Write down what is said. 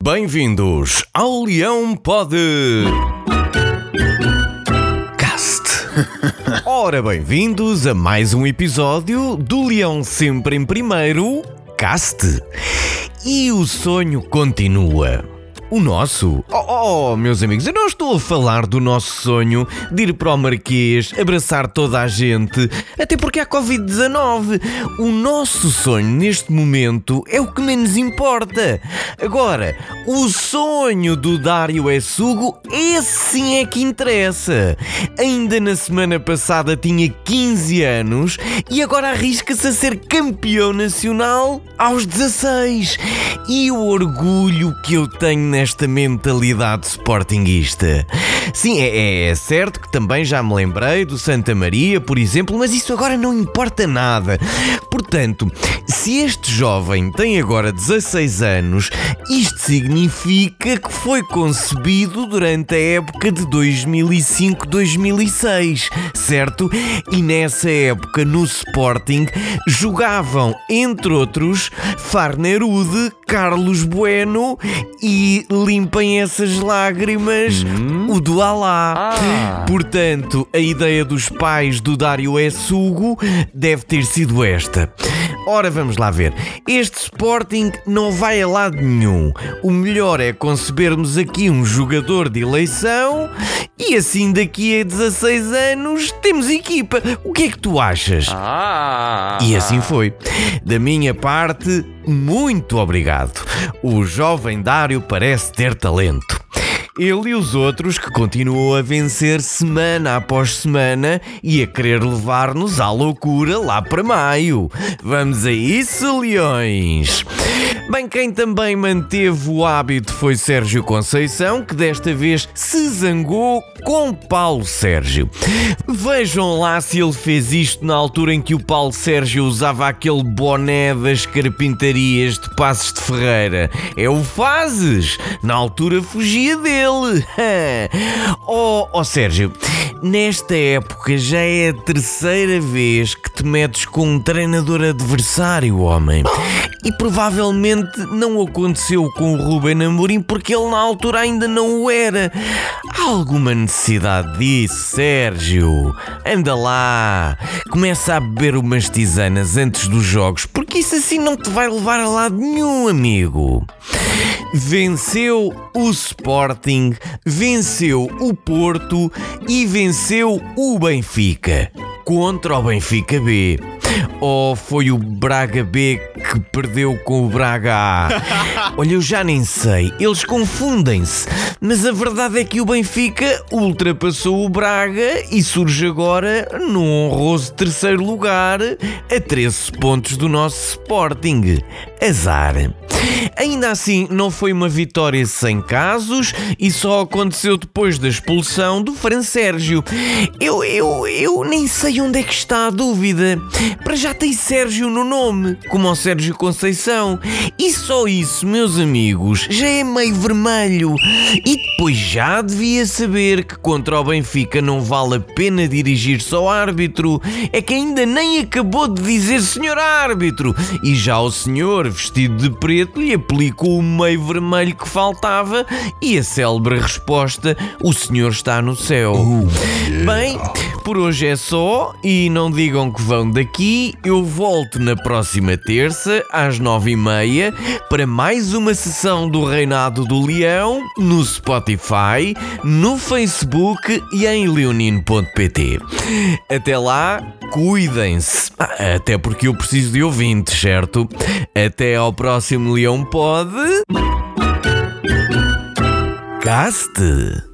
Bem-vindos ao Leão Pod. Cast. Ora, bem-vindos a mais um episódio do Leão Sempre em Primeiro, Cast. E o sonho continua. O nosso? Oh, oh, meus amigos, eu não estou a falar do nosso sonho de ir para o Marquês, abraçar toda a gente, até porque há Covid-19. O nosso sonho neste momento é o que menos importa. Agora, o sonho do Dário é Sugo, esse sim é que interessa. Ainda na semana passada tinha 15 anos e agora arrisca-se a ser campeão nacional aos 16. E o orgulho que eu tenho nesta mentalidade sportinguista. Sim, é, é, certo que também já me lembrei do Santa Maria, por exemplo, mas isso agora não importa nada. Portanto, se este jovem tem agora 16 anos, isto significa que foi concebido durante a época de 2005-2006, certo? E nessa época no Sporting jogavam, entre outros, Farnerude, Carlos Bueno e limpem essas lágrimas, hum? o do Alá. Ah. Portanto, a ideia dos pais do Dário é Sugo deve ter sido esta. Ora, vamos lá ver. Este Sporting não vai a lado nenhum. O melhor é concebermos aqui um jogador de eleição e assim daqui a 16 anos temos equipa. O que é que tu achas? Ah. E assim foi. Da minha parte, muito obrigado. O jovem Dário parece ter talento. Ele e os outros que continuam a vencer semana após semana e a querer levar-nos à loucura lá para maio. Vamos a isso, leões! Bem, quem também manteve o hábito foi Sérgio Conceição, que desta vez se zangou com Paulo Sérgio. Vejam lá se ele fez isto na altura em que o Paulo Sérgio usava aquele boné das carpintarias de Passos de Ferreira. É o Fazes! Na altura fugia dele. oh, oh Sérgio, nesta época já é a terceira vez que te metes com um treinador adversário, homem. E provavelmente não aconteceu com o Ruben Amorim porque ele na altura ainda não o era. Há alguma necessidade disso, Sérgio? Anda lá, começa a beber umas tisanas antes dos jogos, porque isso assim não te vai levar a lado nenhum, amigo. Venceu o Sporting, venceu o Porto e venceu o Benfica contra o Benfica B. Ou foi o Braga B que perdeu com o Braga A? Olha, eu já nem sei, eles confundem-se. Mas a verdade é que o Benfica ultrapassou o Braga e surge agora num honroso terceiro lugar, a 13 pontos do nosso Sporting. Azar. Ainda assim, não foi uma vitória sem casos e só aconteceu depois da expulsão do Fran Sérgio. Eu, eu, eu nem sei onde é que está a dúvida. Para já tem Sérgio no nome, como o Sérgio Conceição. E só isso, meus amigos, já é meio vermelho. E depois já devia saber que contra o Benfica não vale a pena dirigir-se ao árbitro. É que ainda nem acabou de dizer senhor árbitro. E já o senhor, vestido de preto, lhe aplicou o meio vermelho que faltava e a célebre resposta: o senhor está no céu. Oh, Bem, por hoje é só e não digam que vão daqui. Eu volto na próxima terça às nove e meia para mais uma sessão do Reinado do Leão no Spotify, no Facebook e em leonino.pt. Até lá, cuidem-se. Ah, até porque eu preciso de ouvintes, certo? Até ao próximo Leão Pode. Caste.